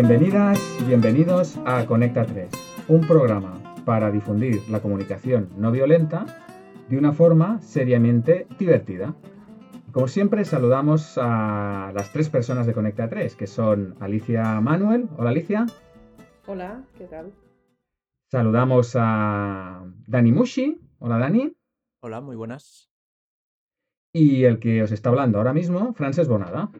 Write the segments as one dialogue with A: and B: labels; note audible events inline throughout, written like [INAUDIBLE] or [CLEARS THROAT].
A: Bienvenidas y bienvenidos a Conecta 3, un programa para difundir la comunicación no violenta de una forma seriamente divertida. Como siempre, saludamos a las tres personas de Conecta 3, que son Alicia Manuel. Hola Alicia.
B: Hola, ¿qué tal?
A: Saludamos a Dani Mushi. Hola Dani.
C: Hola, muy buenas.
A: Y el que os está hablando ahora mismo, Frances Bonada.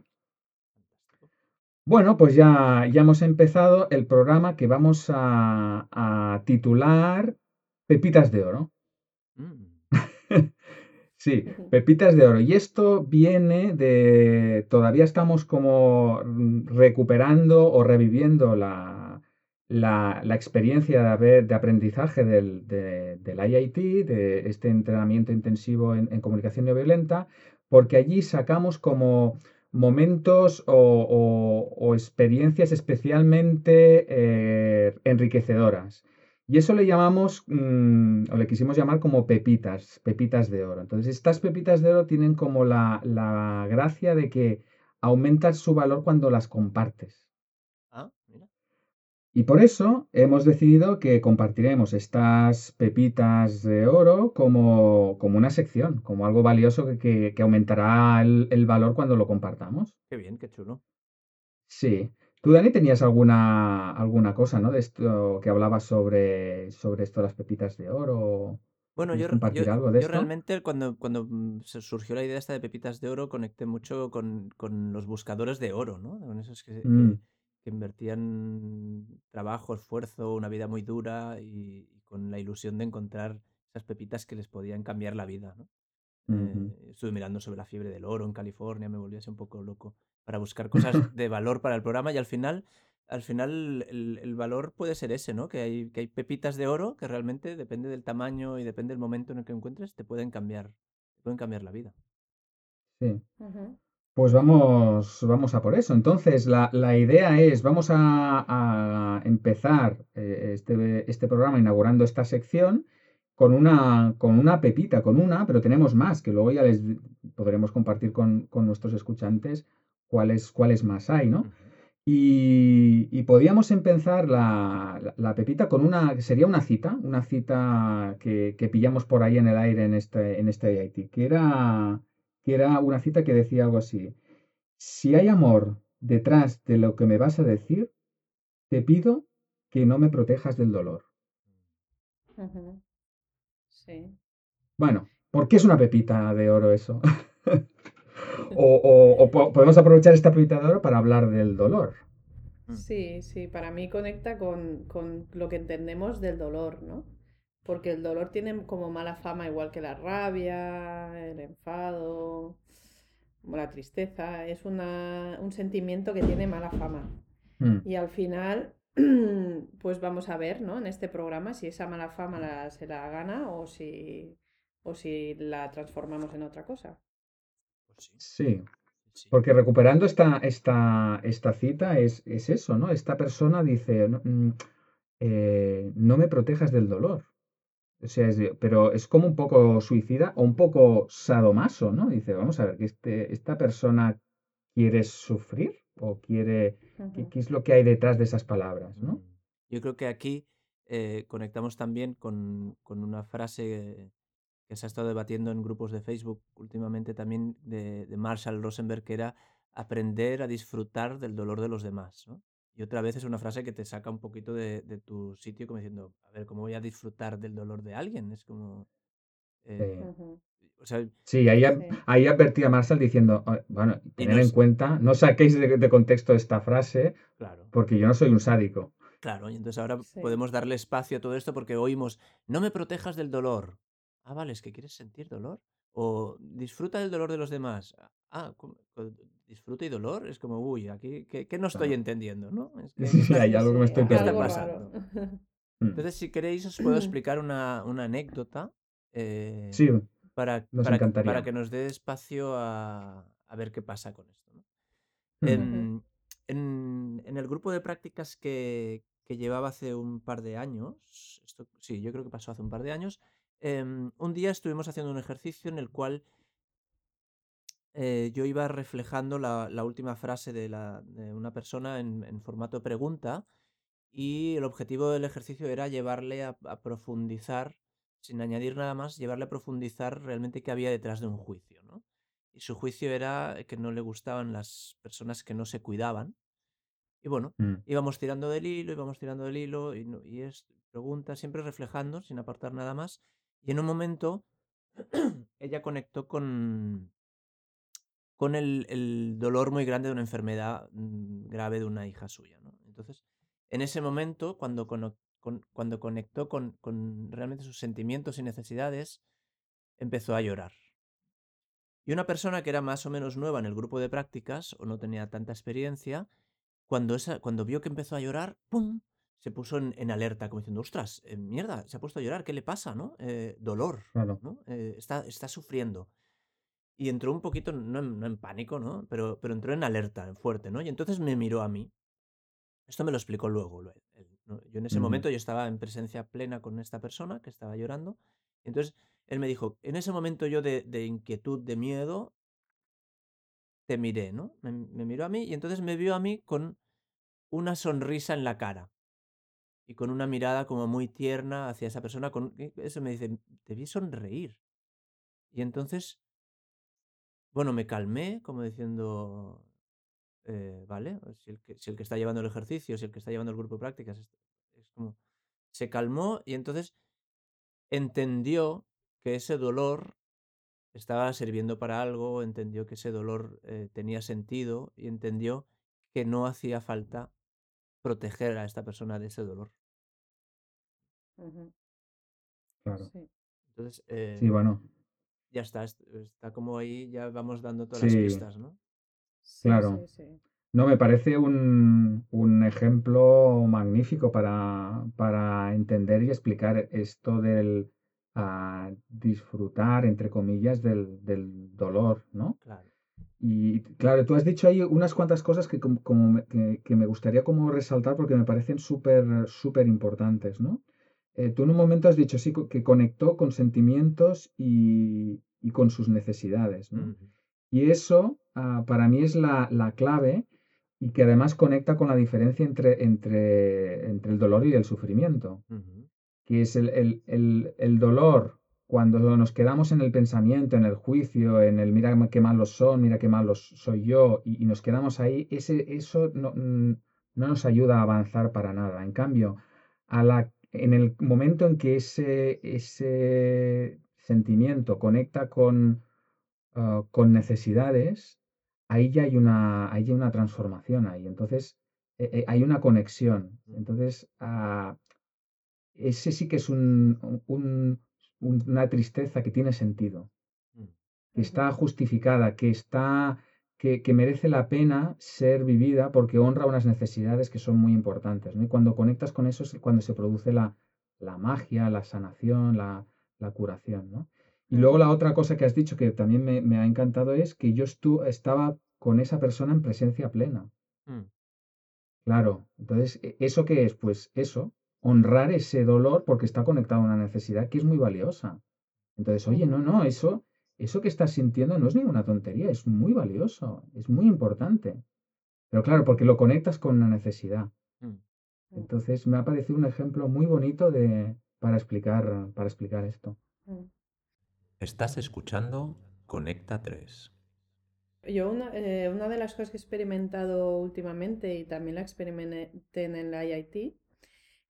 A: Bueno, pues ya, ya hemos empezado el programa que vamos a, a titular Pepitas de Oro.
C: Mm, [LAUGHS]
A: Sí, Pepitas de Oro. Y esto viene de, todavía estamos como recuperando o reviviendo la, la, la experiencia de, haber, de aprendizaje del, de- del IIT, de este entrenamiento intensivo en, en comunicación no violenta, porque allí sacamos como momentos o, o- experiencias especialmente eh, enriquecedoras. Y eso le llamamos, mm, o le quisimos llamar como pepitas, pepitas de oro. Entonces, estas pepitas de oro tienen como la, la gracia de que aumentan su valor cuando las compartes. Y por eso hemos decidido que compartiremos estas pepitas de oro como, como una sección, como algo valioso que, que- que aumentará el, el valor cuando lo compartamos.
C: Qué bien, qué chulo.
A: Sí. Tú, Dani, tenías alguna, alguna cosa, ¿no? De esto que hablabas sobre, sobre esto de las pepitas de oro.
C: Bueno,
A: ¿Quieres
C: yo, yo,
A: algo de
C: yo
A: esto?
C: realmente cuando, cuando mm, se surgió la idea esta de Pepitas de Oro, conecté mucho con, con los buscadores de oro, ¿no? Con esos que, que,
A: Mm,
C: que invertían trabajo, esfuerzo, una vida muy dura y, y con la ilusión de encontrar esas pepitas que les podían cambiar la vida, ¿no? Eh, estuve mirando sobre la fiebre del oro en California, me volví así un poco loco para buscar cosas [LAUGHS] de valor para el programa y al final, al final el, el valor puede ser ese, ¿no? Que hay, que hay pepitas de oro que realmente depende del tamaño y depende del momento en el que encuentres, te pueden cambiar, te pueden cambiar la vida.
A: Sí. Pues vamos, vamos a por eso. Entonces, la, la idea es, vamos a, a empezar eh, este, este programa inaugurando esta sección con una, con una pepita, con una, pero tenemos más, que luego ya les podremos compartir con, con nuestros escuchantes cuáles, cuáles más hay, ¿no? Y, y podíamos empezar la, la- la pepita con una, que sería una cita, una cita que, que pillamos por ahí en el aire en este, en este IIT, que era, que era una cita que decía algo así, si hay amor detrás de lo que me vas a decir, te pido que no me protejas del dolor.
B: Sí.
A: Bueno, ¿por qué es una pepita de oro eso? [LAUGHS] O, o- o po- podemos aprovechar esta pepita de oro para hablar del dolor.
B: Sí, sí, para mí conecta con, con lo que entendemos del dolor, ¿no? Porque el dolor tiene como mala fama, igual que la rabia, el enfado, o la tristeza. Es una, un sentimiento que tiene mala fama.
A: Mm,
B: Y al final, [CLEARS THROAT] pues vamos a ver, ¿no? En este programa si esa mala fama la- se la gana o si, o si la transformamos en otra cosa.
C: Pues sí,
A: porque recuperando esta, esta, esta cita es, es eso, ¿no? Esta persona dice, no, mm, eh, no me protejas del dolor. O sea, es pero es como un poco suicida o un poco sadomaso, ¿no? Dice, vamos a ver, que este, esta persona quiere sufrir o quiere, ¿qué,
B: Ujú.
A: qué es lo que hay detrás de esas palabras, ¿no?
C: Mm. Yo creo que aquí eh, conectamos también con, con una frase que se ha estado debatiendo en grupos de Facebook últimamente también de, de Marshall Rosenberg, que era aprender a disfrutar del dolor de los demás, ¿no? Y otra vez es una frase que te saca un poquito de, de tu sitio como diciendo, a ver, ¿cómo voy a disfrutar del dolor de alguien? Es como... eh,
B: Ujú.
C: o sea,
A: sí, ahí,
B: Sí.
A: ahí advertía Marshall diciendo, "Ah, bueno,
C: y
A: tened
C: no
A: en
C: es...
A: cuenta, no saquéis de, de contexto esta frase
C: Claro.
A: porque yo no soy un sádico.
C: Claro, y entonces ahora
B: Sí.
C: podemos darle espacio a todo esto porque oímos, no me protejas del dolor. Ah, vale, es que quieres sentir dolor. O disfruta del dolor de los demás. Ah, ¿cómo? Co- disfruta y dolor. Es como, uy, aquí, ¿qué, qué no estoy
A: Claro.
C: entendiendo? ¿no? Es [LAUGHS] que, ¿qué
A: Sí, hay algo que me estoy perdiendo.
C: pasando? [LAUGHS]
A: Mm.
C: Entonces, si queréis, os puedo [CLEARS THROAT] explicar una, una anécdota eh,
A: Sí,
C: para,
A: nos
C: para, que- para que nos dé espacio a, a ver qué pasa con esto. En, en- en el grupo de prácticas que, que llevaba hace un par de años, esto, sí, yo creo que pasó hace un par de años, em, un día estuvimos haciendo un ejercicio en el cual eh, yo iba reflejando la, la última frase de, la, de una persona en, en formato pregunta y el objetivo del ejercicio era llevarle a, a profundizar, sin añadir nada más, llevarle a profundizar realmente qué había detrás de un juicio, ¿no? Y su juicio era que no le gustaban las personas que no se cuidaban. Y bueno,
A: Mm,
C: íbamos tirando del hilo, íbamos tirando del hilo y, no- y es pregunta, siempre reflejando, sin apartar nada más. Y en un momento [CLEARS THROAT] ella conectó con, con el, el dolor muy grande de una enfermedad mm, grave de una hija suya, ¿no? Entonces, en ese momento, cuando, cuando conectó con, con realmente sus sentimientos y necesidades, empezó a llorar. Y una persona que era más o menos nueva en el grupo de prácticas o no tenía tanta experiencia, cuando, esa, cuando vio que empezó a llorar, ¡pum! Se puso en, en alerta, como diciendo, ostras, eh, mierda, se ha puesto a llorar, ¿qué le pasa, no? Eh, dolor,
A: claro.
C: ¿no? Eh, está, está sufriendo. Y entró un poquito, no en, no en pánico, ¿no? Pero, pero entró en alerta, en fuerte, ¿no? Y entonces me miró a mí. Esto me lo explicó luego. él, ¿no? Yo en ese
A: Ujú,
C: momento yo estaba en presencia plena con esta persona que estaba llorando. Entonces él me dijo, en ese momento yo de, de inquietud, de miedo, te miré, ¿no? Me, me miró a mí y entonces me vio a mí con una sonrisa en la cara y con una mirada como muy tierna hacia esa persona. Con, y eso me dice, te vi sonreír. Y entonces, bueno, me calmé como diciendo, eh, vale, si el, que, si el que está llevando el ejercicio, si el que está llevando el grupo de prácticas, es como, se calmó y entonces entendió que ese dolor estaba sirviendo para algo, entendió que ese dolor eh, tenía sentido y entendió que no hacía falta proteger a esta persona de ese dolor.
B: Ujú,
A: claro.
B: Sí.
C: Entonces,
A: Sí,
C: eh,
A: bueno,
C: ya está, est- está como ahí, ya vamos dando todas las
A: sí,
C: pistas, ¿no?
B: Sí,
A: claro.
B: sí, sí.
A: No, me parece un, un ejemplo magnífico para, para entender y explicar esto del ah, disfrutar, entre comillas, del, del dolor, ¿no?
C: Claro.
A: Y claro, tú has dicho ahí unas cuantas cosas que, como, como me, que, que me gustaría como resaltar porque me parecen súper, súper importantes, ¿no? Eh, tú en un momento has dicho, sí, que conectó con sentimientos y, y con sus necesidades, Y eso ah, para mí es la, la clave y que además conecta con la diferencia entre, entre, entre el dolor y el sufrimiento que es el, el- el- el dolor cuando nos quedamos en el pensamiento, en el juicio, en el mira qué malos son, mira qué malos soy yo, y, y nos quedamos ahí, ese, eso no, no nos ayuda a avanzar para nada. En cambio, a la, en el momento en que ese, ese sentimiento conecta con, ah, con necesidades, ahí ya hay una, ahí hay una transformación ahí. Entonces, eh, eh, hay una conexión. Entonces, ah, ese sí que es un, un- un- una tristeza que tiene sentido,
C: ujú,
A: que está justificada, que está, que, que merece la pena ser vivida porque honra unas necesidades que son muy importantes, ¿no? Y cuando conectas con eso es cuando se produce la, la magia, la sanación, la, la curación, ¿no? Y luego la otra cosa que has dicho que también me, me ha encantado es que yo estu- estaba con esa persona en presencia plena.
C: ujú,
A: Claro, entonces, ¿e- ¿eso qué es? Pues eso, honrar ese dolor porque está conectado a una necesidad que es muy valiosa. Entonces, oye, no, no, eso, eso que estás sintiendo no es ninguna tontería, es muy valioso, es muy importante. Pero claro, porque lo conectas con una necesidad.
C: ujú.
B: ujú,
A: Entonces, me ha parecido un ejemplo muy bonito de, para explicar, para explicar esto.
B: ujú.
D: Estás escuchando Conecta 3.
B: Yo una, eh, una de las cosas que he experimentado últimamente y también la experimenté en el IIT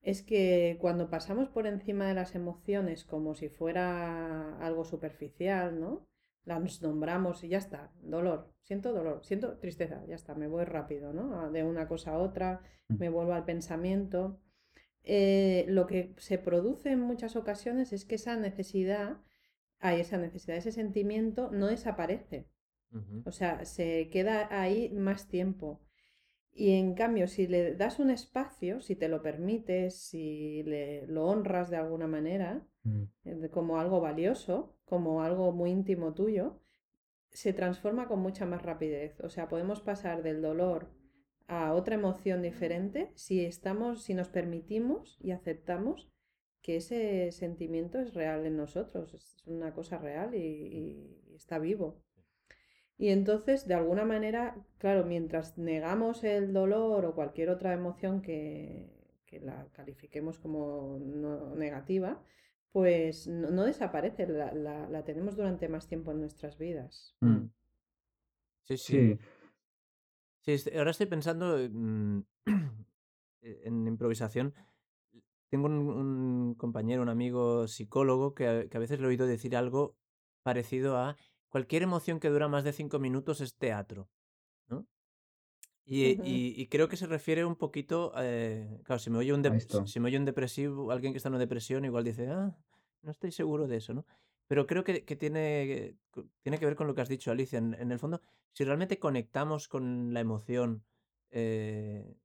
B: es que cuando pasamos por encima de las emociones como si fuera algo superficial, ¿no? Las nombramos y ya está, dolor, siento dolor, siento tristeza, ya está, me voy rápido, ¿no? De una cosa a otra,
A: Mm,
B: me vuelvo al pensamiento. Eh, lo que se produce en muchas ocasiones es que esa necesidad, hay esa necesidad, ese sentimiento no desaparece. O sea, se queda ahí más tiempo. Y en cambio, si le das un espacio, si te lo permites, si le, lo honras de alguna manera,
A: mm,
B: eh, como algo valioso, como algo muy íntimo tuyo, se transforma con mucha más rapidez. O sea, podemos pasar del dolor a otra emoción diferente si estamos, si nos permitimos y aceptamos que ese sentimiento es real en nosotros, es una cosa real y, y está vivo. Y entonces, de alguna manera, claro, mientras negamos el dolor o cualquier otra emoción que, que la califiquemos como no negativa, pues no, no desaparece, la, la- la tenemos durante más tiempo en nuestras vidas.
A: Mm.
C: Sí, sí.
A: Sí,
C: Sí, est- ahora estoy pensando mm, eh, [CLEARS THROAT] en improvisación. Tengo un, un compañero, un amigo psicólogo que a, que a veces le he oído decir algo parecido a cualquier emoción que dura más de cinco minutos es teatro, ¿no? Y,
B: Ujú,
C: y- y creo que se refiere un poquito, eh, claro, si me oye un,
A: a
C: dep- si me oye un depresivo, alguien que está en una depresión, igual dice, ah, no estoy seguro de eso, ¿no? Pero creo que, que tiene, que ver con lo que has dicho, Alicia. En, en el fondo, si realmente conectamos con la emoción, eh,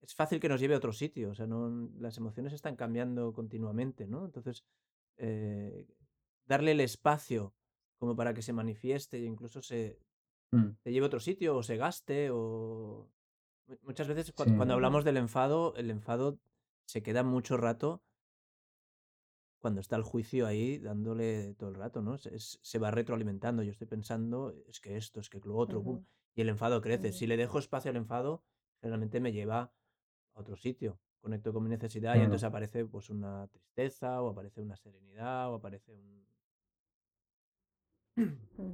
C: es fácil que nos lleve a otro sitio. O sea, no, las emociones están cambiando continuamente, ¿no? Entonces, eh, darle el espacio como para que se manifieste e incluso se,
A: Mm,
C: te lleve a otro sitio o se gaste o... mu- Muchas veces
A: Sí,
C: cuando hablamos del enfado, el enfado se queda mucho rato cuando está el juicio ahí dándole todo el rato, ¿no? Se, se va retroalimentando. Yo estoy pensando, es que esto, es que lo otro, y el enfado crece. Si le dejo espacio al enfado, generalmente me lleva a otro sitio. Conecto con mi necesidad y entonces aparece pues una tristeza o aparece una serenidad o aparece un...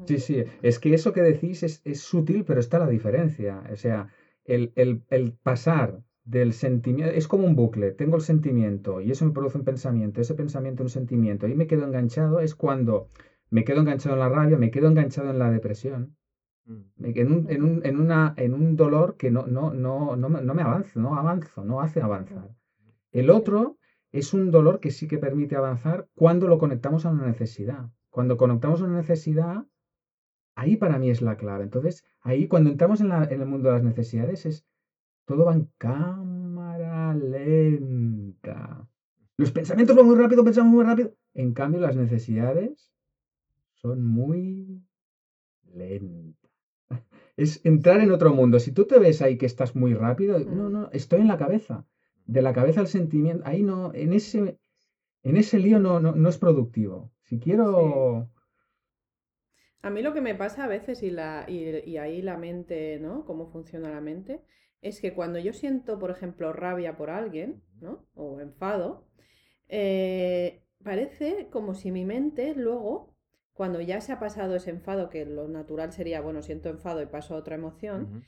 A: Sí, sí, es que eso que decís es, es sutil, pero está la diferencia. O sea, el, el- el pasar del sentimiento, es como un bucle, tengo el sentimiento y eso me produce un pensamiento, ese pensamiento un sentimiento y me quedo enganchado, es cuando me quedo enganchado en la rabia, me quedo enganchado en la depresión,
C: Mm,
A: en un, en un, en una, en un dolor que no, no, no, no, me no me avanza, no avanzo, no hace avanzar. El otro es un dolor que sí que permite avanzar cuando lo conectamos a una necesidad. Cuando conectamos una necesidad, Ahí para mí es la clave. Entonces, ahí cuando entramos en la- en el mundo de las necesidades es todo va en cámara lenta. Los pensamientos van muy rápido, pensamos muy rápido. En cambio, las necesidades son muy lentas. [LAUGHS] Es entrar en otro mundo. Si tú te ves ahí que estás muy rápido, no,
B: Mm,
A: no, estoy en la cabeza. De la cabeza al sentimiento, ahí no, en ese, en ese lío no, no, no es productivo. Si
B: Sí.
A: quiero...
B: A mí lo que me pasa a veces y, la, y, y ahí la mente, ¿no? Cómo funciona la mente, es que cuando yo siento, por ejemplo, rabia por alguien, ¿no? O enfado, eh, parece como si mi mente luego, cuando ya se ha pasado ese enfado, que lo natural sería, bueno, siento enfado y paso a otra emoción,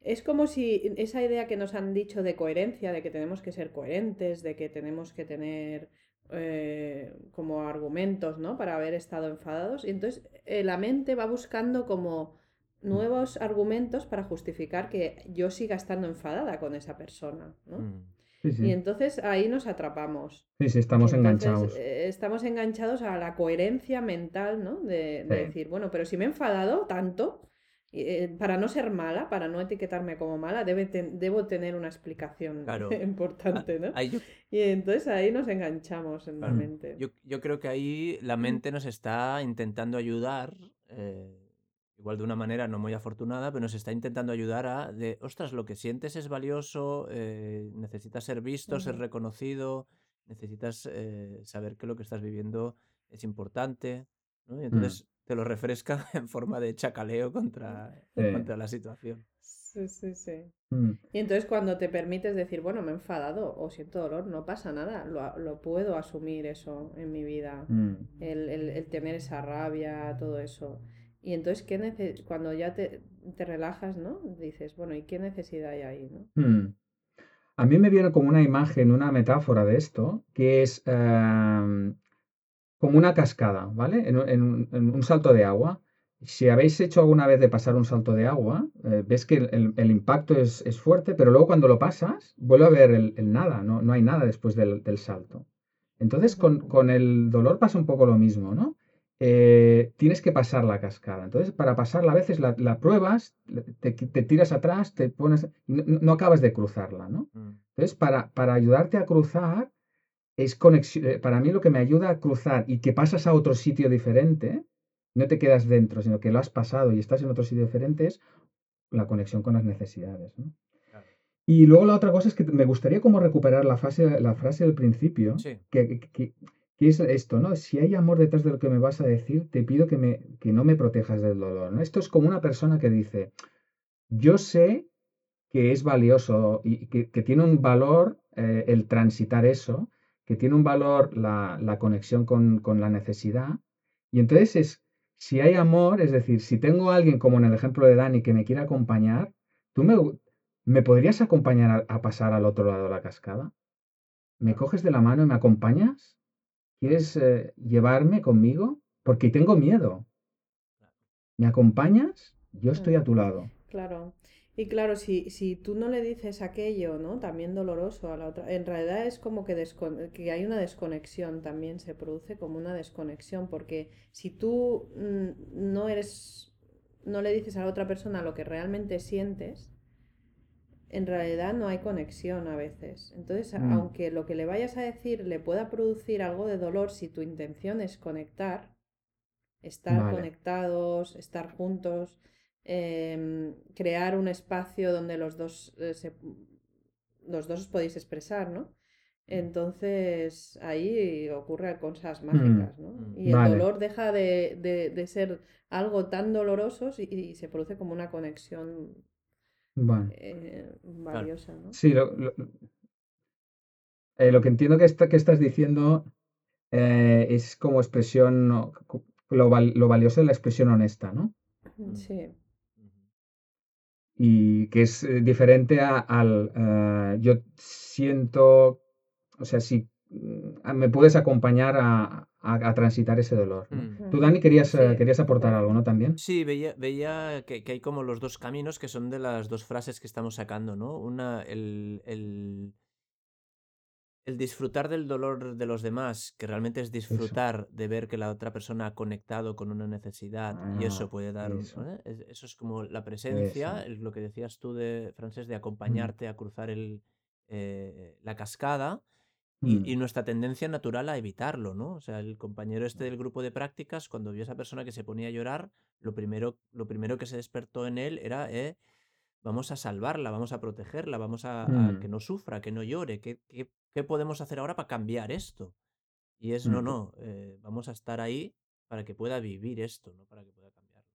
B: es como si esa idea que nos han dicho de coherencia, de que tenemos que ser coherentes, de que tenemos que tener eh, como argumentos, ¿no? Para haber estado enfadados. Y entonces eh, la mente va buscando como nuevos argumentos para justificar que yo siga estando enfadada con esa persona, ¿no?
C: mm.
A: Sí,
B: Y entonces ahí nos atrapamos.
A: Sí, sí, estamos
B: entonces
A: enganchados.
B: eh, estamos enganchados a la coherencia mental, ¿no? De, de
A: Sí.
B: decir, bueno, pero si me he enfadado tanto, eh, para no ser mala, para no etiquetarme como mala, debe ten- debo tener una explicación [LAUGHS]
C: Claro.
B: Importante, ¿no?
C: ahí yo,
B: Y entonces ahí nos enganchamos en la
C: claro,
A: Mm.
B: mente.
C: yo, yo creo que ahí la mente nos está intentando ayudar, eh, igual de una manera no muy afortunada, pero nos está intentando ayudar a, de, ostras, lo que sientes es valioso, eh, necesitas ser visto, ser
B: Ujú,
C: reconocido, necesitas eh, saber que lo que estás viviendo es importante, ¿no? Y
A: Mm,
C: entonces te lo refresca [LAUGHS] en forma de chacaleo contra,
A: sí.
C: contra la situación.
B: Sí, sí, sí.
A: Mm,
B: Y entonces cuando te permites decir, bueno, me he enfadado o siento dolor, no pasa nada, lo, lo puedo asumir eso en mi vida,
A: mm.
B: el, el- el tener esa rabia, todo eso. Y entonces, ¿qué cuando ya te, te relajas, ¿no? Dices, bueno, ¿y qué necesidad hay ahí, ¿no?
A: Mm. A mí me viene como una imagen, una metáfora de esto, que es em, como una cascada, ¿vale? En, un en un- en un salto de agua. Si habéis hecho alguna vez de pasar un salto de agua, eh, ves que el, impacto es, es fuerte, pero luego cuando lo pasas, vuelve a haber el, el nada, no, no hay nada después del, del salto. Entonces, con, con el dolor pasa un poco lo mismo, ¿no? Eh, tienes que pasar la cascada. Entonces, para pasarla a veces la, la pruebas, te, te tiras atrás, te pones, no, no acabas de cruzarla, ¿no?
C: Mm,
A: Entonces, para, para ayudarte a cruzar, es conexión, eh, para mí lo que me ayuda a cruzar y que pasas a otro sitio diferente, no te quedas dentro, sino que lo has pasado y estás en otro sitio diferente, es la conexión con las necesidades, ¿no?
C: claro.
A: Y luego la otra cosa es que me gustaría como recuperar la frase, la frase del principio,
C: Sí.
A: que, que- que- que es esto, ¿no? Si hay amor detrás de lo que me vas a decir, te pido que, me, que no me protejas del dolor, ¿no? Esto es como una persona que dice, yo sé que es valioso y que, tiene un valor eh, el transitar eso, que tiene un valor la, conexión con, la necesidad. Y entonces es, si hay amor, es decir, si tengo a alguien como en el ejemplo de Dani que me quiere acompañar, ¿tú me, me podrías acompañar a, pasar al otro lado de la cascada? ¿Me coges de la mano y me acompañas? ¿Quieres eh, llevarme conmigo? Porque tengo miedo. ¿Me acompañas? Yo estoy a tu lado.
B: Claro. Y claro, si, si tú no le dices aquello, ¿no? También doloroso a la otra, en realidad es como que, que hay una desconexión también, se produce como una desconexión, porque si tú mm, no eres, no le dices a la otra persona lo que realmente sientes, en realidad no hay conexión a veces. Entonces, mm. aunque lo que le vayas a decir le pueda producir algo de dolor, si tu intención es conectar, estar conectados, estar juntos, Em, crear un espacio donde los dos, eh, los dos os podéis expresar, ¿no? Entonces ahí ocurren cosas mm, mágicas, ¿no? Mm, y el dolor deja de, ser algo tan doloroso y, se produce como una conexión eh, valiosa, ¿no?
A: Sí, lo, eh, lo, que entiendo que, está, que estás diciendo es como expresión, lo, lo valioso de la expresión honesta, ¿no?
B: Sí
A: y que es eh, diferente al eh, yo siento, o sea, si mm, me puedes acompañar a, transitar ese dolor. Mm. Tú, Dani, querías, eh, querías aportar algo, ¿no? También.
C: Sí, veía, veía que, hay como los dos caminos que son de las dos frases que estamos sacando, ¿no? Una, el, el el disfrutar del dolor de los demás, que realmente es disfrutar de ver que la otra persona ha conectado con una necesidad y eso ah, puede dar... Eso, eso es como la presencia, lo que decías tú de Francés, de mm. acompañarte a cruzar el, eh, la cascada y, mm. nuestra tendencia natural a evitarlo, ¿no? O sea, el compañero este del grupo de prácticas, cuando vio a esa persona que se ponía a llorar, lo primero, lo primero que se despertó en él era... Eh, vamos a salvarla, vamos a protegerla, vamos a, mm. que no sufra, que no llore, ¿qué, qué, podemos hacer ahora para cambiar esto? Y es, no, no, eh, vamos a estar ahí para que pueda vivir esto, no para que pueda cambiarlo.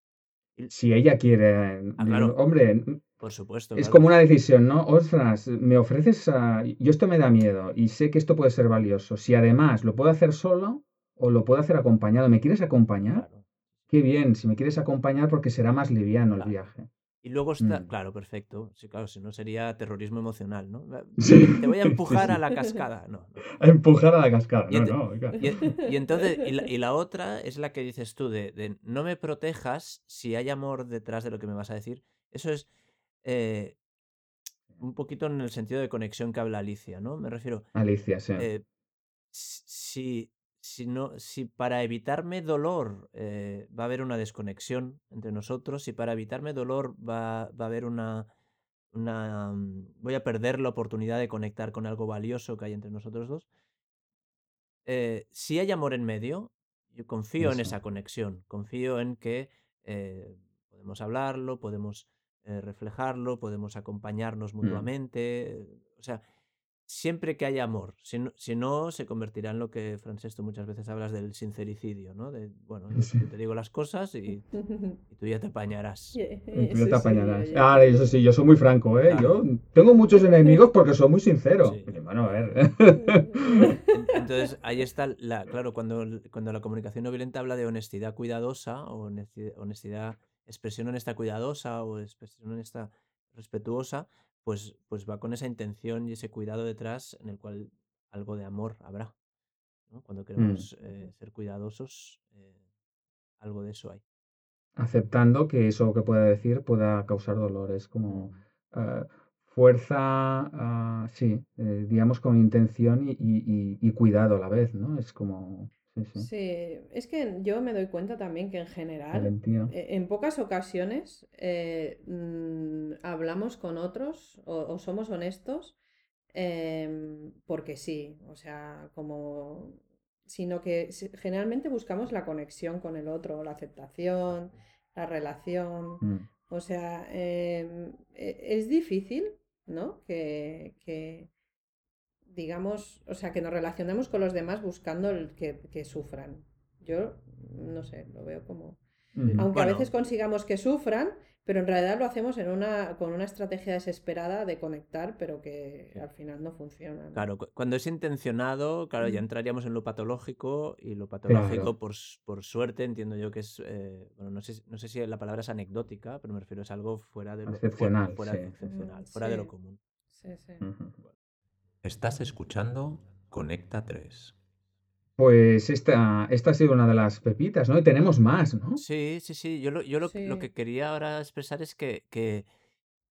A: Si ella quiere, ah, claro, hombre,
C: por supuesto.
A: Es como una decisión, ¿no? Ostras, me ofreces a... Yo esto me da miedo y sé que esto puede ser valioso. Si además lo puedo hacer solo o lo puedo hacer acompañado, ¿me quieres acompañar? Qué bien, si me quieres acompañar porque será más liviano el viaje.
C: Y luego está, mm. claro, perfecto. Sí, claro, si no sería terrorismo emocional, ¿no? [LAUGHS] Te voy a [LAUGHS] empujar a la [LAUGHS] cascada. No,
A: A empujar a la cascada. Y, no, no,
C: y, entonces, y la, otra es la que dices tú, de, no me protejas si hay amor detrás de lo que me vas a decir. Eso es eh, un poquito en el sentido de conexión que habla Alicia, ¿no? Me refiero.
A: Alicia, sí.
C: Eh, si, si, si para evitarme dolor eh, va a haber una desconexión entre nosotros, si para evitarme dolor va, va a haber una, una... Mm, voy a perder la oportunidad de conectar con algo valioso que hay entre nosotros dos, eh, si hay amor en medio, yo confío en esa conexión, confío en que eh, podemos hablarlo, podemos reflejarlo, podemos acompañarnos mm. mutuamente, o sea, siempre que haya amor. Si no, si no, se convertirá en lo que, Francesco, muchas veces hablas del sincericidio, ¿no? De, bueno, yo, te digo las cosas y, [LAUGHS] tú ya te apañarás.
A: tú ya te apañarás. Ah, eso sí, yo soy muy franco, ¿eh? Yo tengo muchos [LAUGHS] enemigos porque soy muy sincero. Bueno, a ver. [LAUGHS]
C: Entonces, ahí está, la, claro, cuando, cuando la comunicación no violenta habla de honestidad cuidadosa o honestidad, honestidad expresión honesta cuidadosa o expresión honesta respetuosa, pues, pues va con esa intención y ese cuidado detrás en el cual algo de amor habrá. Cuando mm. queremos eh, ser cuidadosos, eh, algo de eso hay.
A: Aceptando que eso que pueda decir pueda causar dolor. Es como eh, fuerza, ah, sí, digamos con intención y, cuidado a la vez, ¿no? Es como...
B: Sí, es que yo me doy cuenta también que en general, en pocas ocasiones hablamos con otros o, somos honestos em, porque sí, o sea, como, sino que generalmente buscamos la conexión con el otro, la aceptación, la relación, mm. o sea, em, e, es difícil, ¿no? que digamos, o sea, que nos relacionemos con los demás buscando el que, que sufran. Yo, no sé, lo veo como... Aunque a veces consigamos que sufran, pero en realidad lo hacemos en una, con una estrategia desesperada de conectar, pero que al final no funciona. ¿no?
C: Claro, cu- cuando es intencionado, claro, ya entraríamos en lo patológico y lo patológico,
A: Claro.
C: por, por suerte, entiendo yo que es, eh, bueno, no sé, si- no sé si la palabra es anecdótica, pero me refiero es algo fuera de lo,
A: Excepcional,
C: fuera
A: sí.
C: excepcional, fuera de lo común.
B: Sí, sí.
D: Estás escuchando Conecta 3.
A: Pues esta, esta ha sido una de las pepitas, ¿no? Y tenemos más, ¿no?
C: Sí, sí, sí. Yo lo, yo lo, lo
B: Sí.
C: que quería ahora expresar es que, que,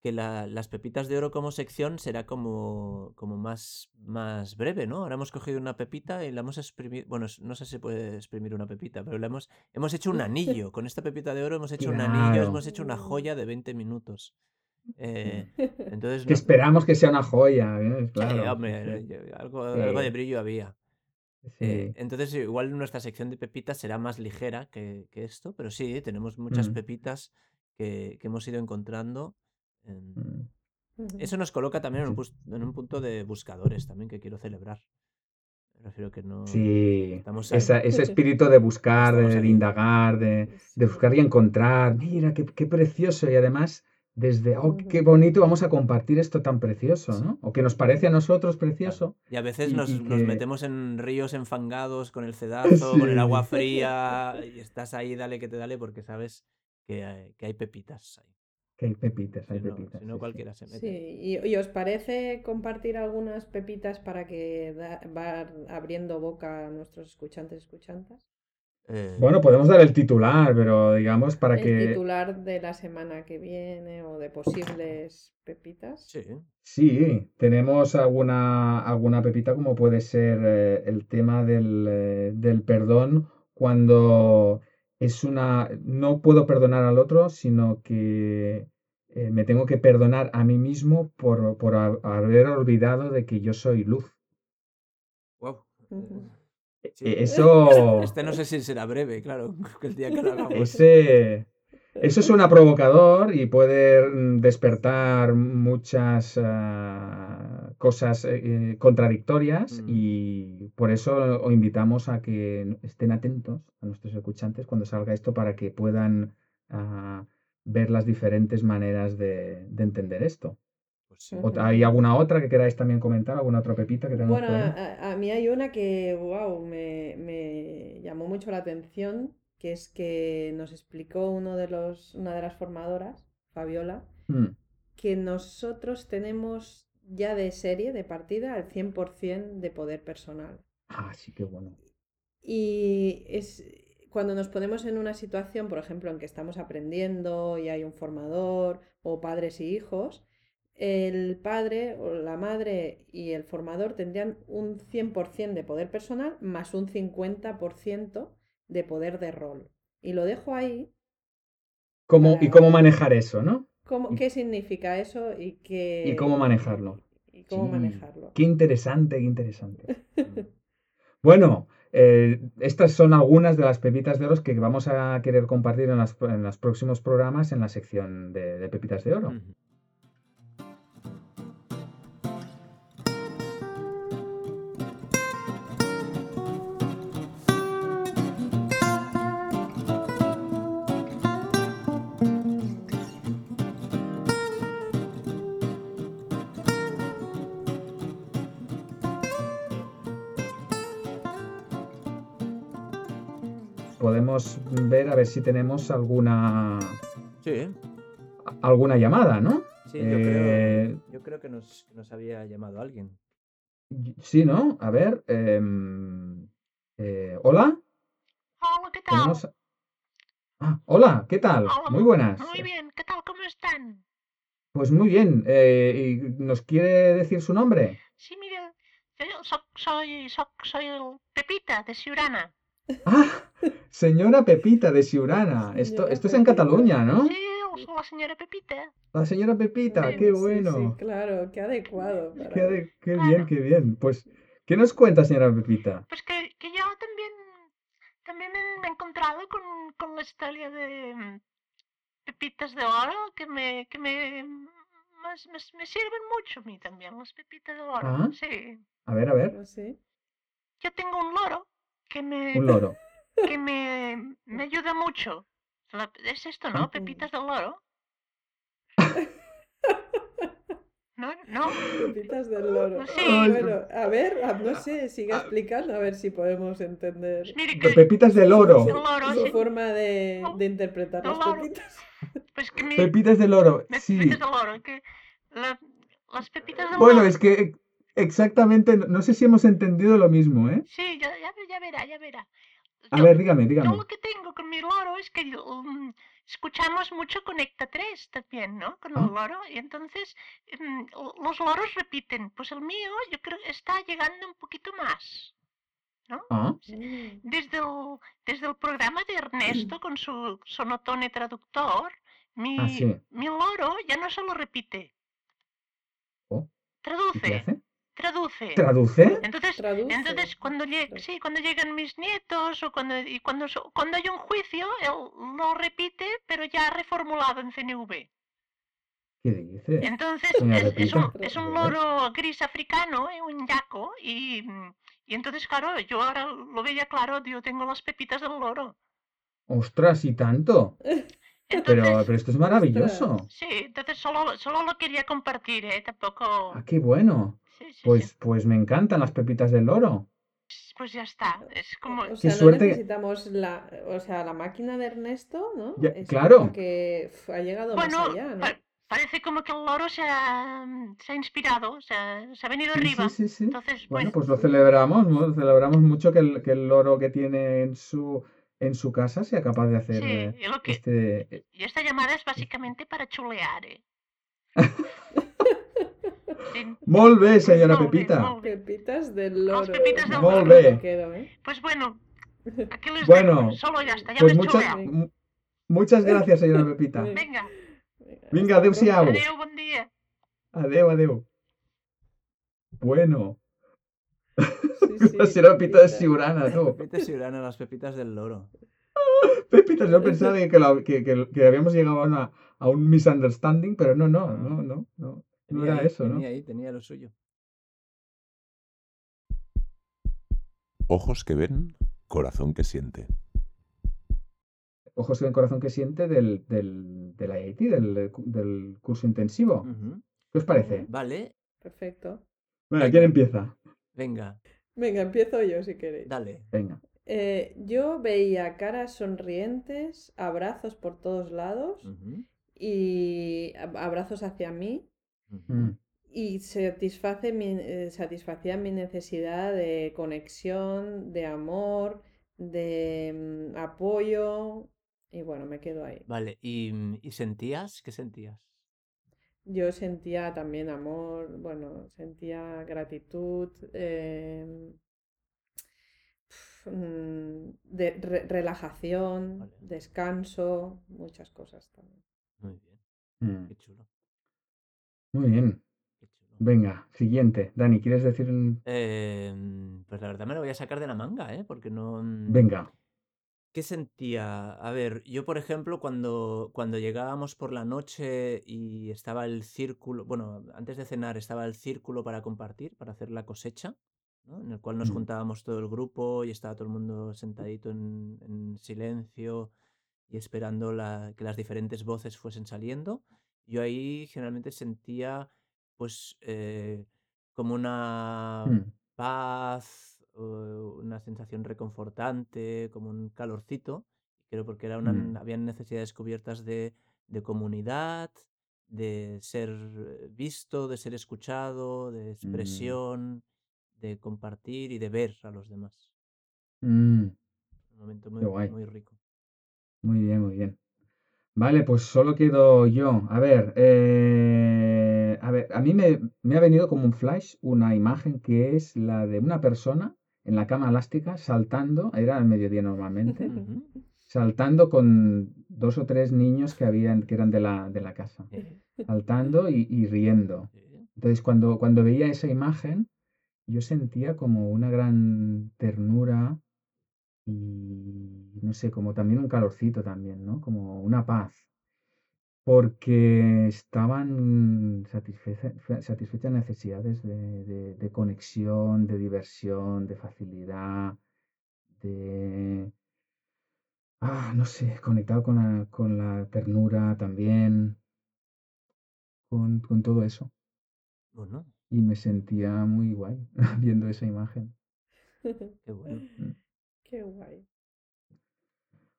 C: que la- las pepitas de oro como sección será como, como más, más breve, ¿no? Ahora hemos cogido una pepita y la hemos exprimido. Bueno, es- no sé si se puede exprimir una pepita, pero la hemos, hemos hecho un anillo. Con esta pepita de oro hemos [LAUGHS] hecho un anillo,
A: Claro.
C: hemos hecho una joya de 20 minutos. Eh, [LAUGHS] entonces,
A: Que
C: no-
A: esperamos que sea una joya, ¿eh?
C: Sí,
A: Claro.
C: hombre, algo, algo de
A: Sí.
C: brillo había.
A: Sí.
C: Eh, entonces, igual nuestra sección de pepitas será más ligera que, que esto, pero sí, tenemos muchas
A: Mm.
C: pepitas que, que hemos ido encontrando. en-
A: Mm.
C: Eso nos coloca también en un, en punto de buscadores también que quiero celebrar. Me refiero que no...
A: Sí,
C: Estamos
A: esa- ese espíritu de buscar, de, indagar, de, de buscar y encontrar. Mira, qué, qué precioso. Y además, desde, oh, qué bonito, vamos a compartir esto tan precioso. ¿no? O que nos parece a nosotros precioso.
C: Y a veces
A: Y-
C: nos,
A: y
C: nos metemos en ríos enfangados con el [LAUGHS] cedazo, con el agua fría, y estás ahí, dale que te dale, porque sabes que hay, que hay pepitas ahí.
A: Que hay pepitas, hay
C: Si no,
A: pepitas.
C: si no
A: sí, sí.
C: cualquiera se mete.
B: Sí, y, y os parece compartir algunas pepitas para que da- va abriendo boca a nuestros escuchantes y escuchantas?
C: Eh,
A: Bueno, podemos dar el titular, pero digamos para
B: El
A: que...
B: titular de la semana que viene o de posibles pepitas.
C: sí.
A: Sí, tenemos alguna, alguna pepita como puede ser eh, el tema del, eh, del perdón cuando es una... No puedo perdonar al otro, sino que eh, me tengo que perdonar a mí mismo por, por ha- haber olvidado de que yo soy luz.
C: Wow. Sí.
A: E- Eso... [LAUGHS]
C: Este no sé si será breve, claro, [LAUGHS] que el día que lo hagamos.
A: Ese, eso suena provocador y puede mm, despertar muchas ah, cosas eh, eh, contradictorias
C: Mm.
A: y por eso os invitamos a que estén atentos a nuestros escuchantes cuando salga esto para que puedan ah, ver las diferentes maneras de, de entender esto.
C: Pues sí.
A: ¿Hay alguna otra que queráis también comentar? ¿Alguna otra pepita que
B: Bueno, a- a mí hay una que, wow, me, me llamó mucho la atención, que es que nos explicó uno de los, una de las formadoras, Fabiola,
A: Mm,
B: que nosotros tenemos ya de serie, de partida, el 100% de poder personal.
A: Ah, sí, qué bueno.
B: Y es cuando nos ponemos en una situación, por ejemplo, en que estamos aprendiendo y hay un formador o padres y hijos, el padre o la madre y el formador tendrían un 100% de poder personal más un 50% de poder de rol. Y lo dejo ahí.
A: ¿Cómo, ¿Y cómo manejar eso, no?
B: ¿Cómo, ¿Qué significa eso y qué,
A: y cómo manejarlo?
B: y cómo
A: Sí,
B: manejarlo?
A: Qué interesante, qué interesante. [LAUGHS] Bueno, eh, estas son algunas de las pepitas de oro que vamos a querer compartir en, las- en los próximos programas en la sección de, de pepitas de oro. Podemos ver a ver si tenemos alguna,
C: Sí,
A: alguna llamada, ¿no?
C: sí, yo,
A: Eh,
C: creo, yo creo que nos, que nos había llamado alguien.
A: Sí, ¿no? A ver. em, eh, ¿Hola?
E: Hola, ¿qué tal?
A: Tenemos... Ah, hola, ¿qué tal?
E: Hola,
A: Muy buenas.
E: Muy bien, ¿qué tal? ¿Cómo están?
A: Pues muy bien. eh, ¿y ¿Nos quiere decir su nombre?
E: Sí, mire, soy, so- soy el Pepita de Siurana.
A: Ah, señora Pepita de Siurana. Esto, esto es en. Cataluña, ¿no?
E: Sí, soy la señora Pepita.
A: La señora Pepita,
E: Sí,
A: qué bueno.
B: sí, claro, qué adecuado. para-
A: Qué, ade- qué
E: Claro.
A: bien, qué bien. Pues, ¿qué nos cuenta, señora Pepita?
E: Pues que, que yo también, también me, he encontrado con, con la historia de mm, Pepitas de Oro, que me, que me, me sirven mucho a mí también las pepitas de loro.
A: Ah.
E: Sí.
A: A ver, a ver.
B: ¿Ah, sí?
E: Yo tengo un loro que me,
A: Un loro.
E: que me, me ayuda mucho. Es esto, ¿no?
A: Ah.
E: Pepitas del loro. No, no.
B: Pepitas del loro.
E: Sí.
B: Ah, Bueno, a ver, ah, no sé, sigue
A: Ah.
B: explicando a ver si podemos entender
E: Pues mire
A: Pe-
E: que
A: Pepitas de loro.
B: su forma de, de interpretar las pepitas.
E: pues que me,
A: Pepitas de loro. Sí.
E: pepitas del loro, que la- las pepitas del
A: Bueno,
E: loro.
A: es que exactamente, no no sé si hemos entendido lo mismo, ¿eh?
E: Sí, ya, ya, ya verá, ya verá.
A: A
E: Yo-
A: ver, dígame,
E: Yo
A: dígame.
E: lo que tengo con mi loro es que um, escuchamos mucho Conecta 3 también, ¿no? Con el
A: Ah.
E: loro. Y entonces mm, los loros repiten. Pues el mío yo creo que está llegando un poquito más.
A: Ah,
B: Mm.
E: Desde el, desde el programa de Ernesto con su sonotone traductor, mi,
A: Ah, sí.
E: mi loro ya no solo repite.
A: Oh, ¿y qué
E: Traduce,
A: hace?
E: Traduce.
A: ¿Traduce?
E: Entonces,
B: Traduce.
E: entonces cuando lleg- sí, cuando llegan mis nietos o cuando y cuando so- cuando hay un juicio, él lo repite, pero ya reformulado en CNV.
A: ¿Qué dice?
E: Entonces es, es un, es loro gris africano, eh, un yaco, y, y entonces claro, yo ahora lo veía claro, yo tengo las pepitas del loro.
A: Ostras, ¿y tanto?
E: Entonces,
A: Pero, pero esto es maravilloso.
E: sí, entonces solo, solo lo quería compartir, eh, tampoco.
A: Ah, qué bueno.
E: Sí, sí, sí.
A: Pues, pues me encantan las pepitas del loro.
E: Pues ya está, es como
B: O sea, no
A: suerte-
B: necesitamos la, o sea, la máquina de Ernesto, ¿no?
A: Ya,
B: Es
A: claro.
B: que ha llegado
E: Bueno,
B: más allá, ¿no?
E: pa- parece como que el loro se ha, se ha inspirado, se ha, se ha venido
A: Sí,
E: arriba.
A: sí, sí, sí.
E: Entonces,
A: Bueno,
E: pues,
A: pues lo celebramos, ¿no? Celebramos mucho que el, que el loro que tiene en su, en su casa sea capaz de hacer
E: sí,
A: eh,
E: y, lo que,
A: este...
E: y esta llamada es básicamente para chulear, ¿eh? [LAUGHS]
A: Molt bé, senyora
E: molt bé,
A: Pepita.
E: molt bé.
B: Pepitas del loro.
E: pepitas del
A: Molt bé.
B: quedo, ¿eh?
E: Pues bueno, aquí les
A: Bueno,
E: dejo, solo ya está, ya
A: Pues
E: me he
A: muchas, gracias, senyora Pepita. [LAUGHS]
B: Venga.
E: Venga,
A: Vinga,
B: pronto.
E: adeu, bon dia.
A: Adeu, adeu. Bueno,
B: Sí, [LAUGHS] sí,
A: la senyora Pepita de
B: Pepita.
A: Siurana, tú.
C: Pepitas y Urana, las pepitas del loro. [LAUGHS]
A: Pepita, yo pensaba que, la- que, que- que habíamos llegado a, una- a un misunderstanding, pero no, no, no, no, no. No
C: Tenía
A: era
C: ahí,
A: eso, ¿no?
C: Tenía ahí, tenía lo suyo.
D: Ojos que ven, corazón que siente.
A: Ojos en corazón que siente del, del, del IIT, del, del curso intensivo. ¿Qué os parece?
C: Vale,
B: Perfecto.
A: Bueno, ¿quién empieza?
C: venga,
B: Venga, empiezo yo si queréis.
C: dale.
A: Venga.
B: Eh, yo veía caras sonrientes, abrazos por todos lados y ab- abrazos hacia mí
A: Mm,
B: y satisface mi, eh, satisfacía mi necesidad de conexión, de amor, de mm, apoyo y bueno, me quedo ahí.
C: Vale, ¿y, mm, ¿y sentías? ¿Qué sentías?
B: Yo sentía también amor, bueno, sentía gratitud, em, de re- relajación,
C: Vale.
B: descanso, muchas cosas también.
C: Muy bien,
A: mm.
C: qué chulo,
A: Muy bien.
C: qué chulo.
A: Venga, siguiente. Dani, ¿quieres decir? un-
C: Eh, pues la verdad me lo voy a sacar de la manga, ¿eh? Porque no... mm,
A: Venga.
C: ¿Qué sentía? A ver, yo por ejemplo, cuando, cuando llegábamos por la noche y estaba el círculo, bueno, antes de cenar estaba el círculo para compartir, para hacer la cosecha, ¿no? En el cual nos
A: Mm.
C: juntábamos todo el grupo y estaba todo el mundo sentadito en, en silencio y esperando la- que las diferentes voces fuesen saliendo. Yo ahí generalmente sentía pues eh, como una
A: Mm,
C: paz, una sensación reconfortante, como un calorcito. Creo porque era una,
A: Mm.
C: habían necesidades cubiertas de, de comunidad, de ser eh, visto, de ser escuchado, de expresión, de compartir y de ver a los demás.
A: mm.
C: Un momento muy,
A: guay.
C: muy rico.
A: Muy bien, muy bien. Vale, pues solo quedo yo. A ver, eh, a ver, a mí me, me ha venido como un flash una imagen que es la de una persona en la cama elástica saltando, era al mediodía normalmente, [LAUGHS] saltando con dos o tres niños que habían, que eran de la, de la casa, saltando y, y riendo. Entonces, cuando, cuando veía esa imagen, yo sentía como una gran ternura y no sé, como también un calorcito también, ¿no? Como una paz. porque estaban satisfecha- fe- satisfechas necesidades de, de- de conexión, de diversión, de facilidad, de... Ah, no sé, conectado con la, con la ternura también, con, con todo eso.
C: Bueno,
A: Y me sentía muy guay [LAUGHS] viendo esa imagen.
C: qué bueno.
B: Qué guay.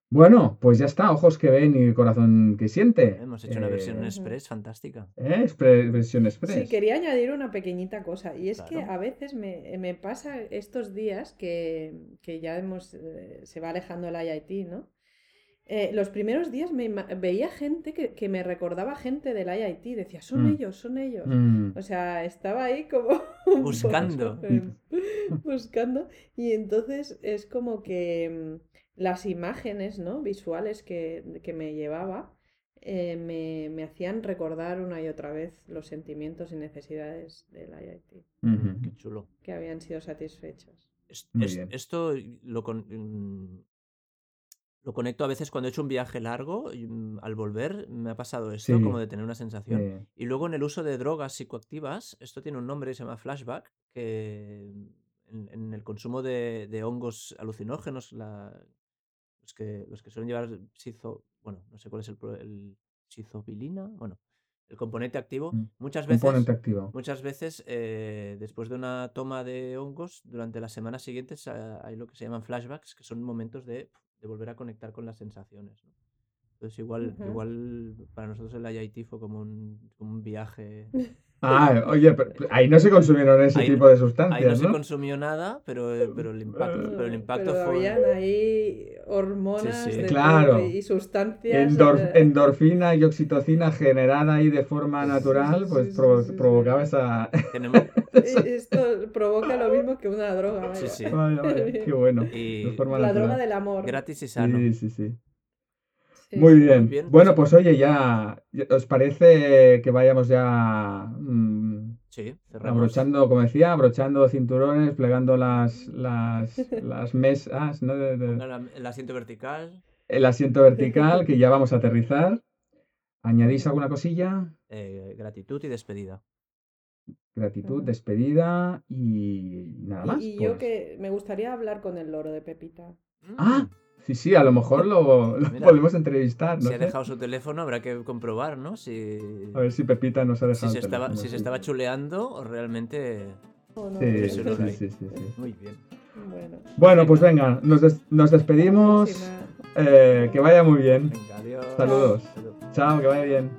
A: Bueno, pues ya está, ojos que ven y corazón que siente.
C: Hemos hecho una versión
A: Eh,
C: express fantástica.
A: ¿eh? Expre- versión express.
B: Sí, quería añadir una pequeñita cosa, y es que a veces me, me pasa estos días que, que ya hemos, eh, se va alejando el IIT, ¿no? Eh, los primeros días me veía gente que, que me recordaba gente del IIT, decía, son
A: Mm.
B: ellos, son ellos.
A: Mm,
B: O sea, estaba ahí como [LAUGHS]
C: Buscando. [LAUGHS]
B: buscando. Y entonces es como que mm, las imágenes, ¿no? Visuales que, que me llevaba eh, me, me hacían recordar una y otra vez los sentimientos y necesidades del IIT.
C: Qué chulo.
B: que habían sido satisfechos.
C: Es- es- esto lo, con- lo conecto a veces cuando he hecho un viaje largo, y, mm, al volver me ha pasado esto,
A: Sí.
C: como de tener una sensación. Y luego en el uso de drogas psicoactivas, esto tiene un nombre, se llama flashback, que en, en el consumo de, de hongos alucinógenos, la- los, que, los que suelen llevar sizo, bueno, no sé cuál es el, el sizobilina, bueno, el componente activo,
A: Mm,
C: muchas veces...
A: componente activo.
C: Muchas veces, eh, después de una toma de hongos, durante las semanas siguientes hay lo que se llaman flashbacks, que son momentos de, de volver a conectar con las sensaciones. ¿no? Entonces, igual, igual para nosotros el IIT fue como un, como un viaje. [LAUGHS]
A: Ah, oye, pero ahí no se consumieron ese
C: Ahí-
A: tipo de
C: Ahí no
A: sustancias,
C: se consumió nada, pero, eh, pero, el, impacto, pero el impacto
B: pero
C: fue.
B: habían ahí hormonas
C: Sí, sí.
B: de
A: Claro.
B: todo y sustancias.
A: Endor-
B: eh,
A: endorfina y oxitocina generada ahí de forma natural,
B: sí,
A: pues
B: sí,
A: provo-
B: sí, sí.
A: provocaba esa...
C: Tenemos, [LAUGHS]
B: eh, Esto provoca lo mismo que una droga,
C: sí,
B: vaya.
C: sí.
A: Vaya, vaya, qué [LAUGHS] bueno.
C: Y
A: De forma
B: La
A: natural.
B: droga del amor.
C: gratis y sano.
A: Sí, sí, sí.
B: Sí,
A: Muy
B: sí.
A: bien.
C: bien,
A: Bueno,
C: pues-
A: oye, ya, ¿os parece que vayamos ya mm,
C: Sí, cerramos.
A: abrochando, como decía, abrochando cinturones, plegando las, las, [LAUGHS] las mesas, ¿no? de- de-
C: Pongan la- el asiento vertical.
A: el asiento vertical, que ya vamos a aterrizar. ¿Añadís alguna cosilla?
C: eh, gratitud y despedida.
A: Gratitud, despedida y nada
B: Y,
A: más.
B: y yo
A: pues.
B: que me gustaría hablar con el loro de Pepita.
A: Ah,
C: Mm,
A: sí, sí, a lo mejor lo, lo [LAUGHS]
C: Mira,
A: podemos entrevistar, no
C: si ha dejado su teléfono, habrá que comprobar, ¿no? Si,
A: A ver si Pepita nos ha
C: si
A: dejado
C: se estaba, si se estaba chuleando o realmente.
A: Sí, sí, sí, sí.
C: Muy bien.
B: Bueno.
A: Bueno, pues venga, nos, des- nos despedimos. Eh, que vaya muy bien.
C: Venga, adiós.
A: Saludos.
C: Saludos.
A: Chao, que vaya bien.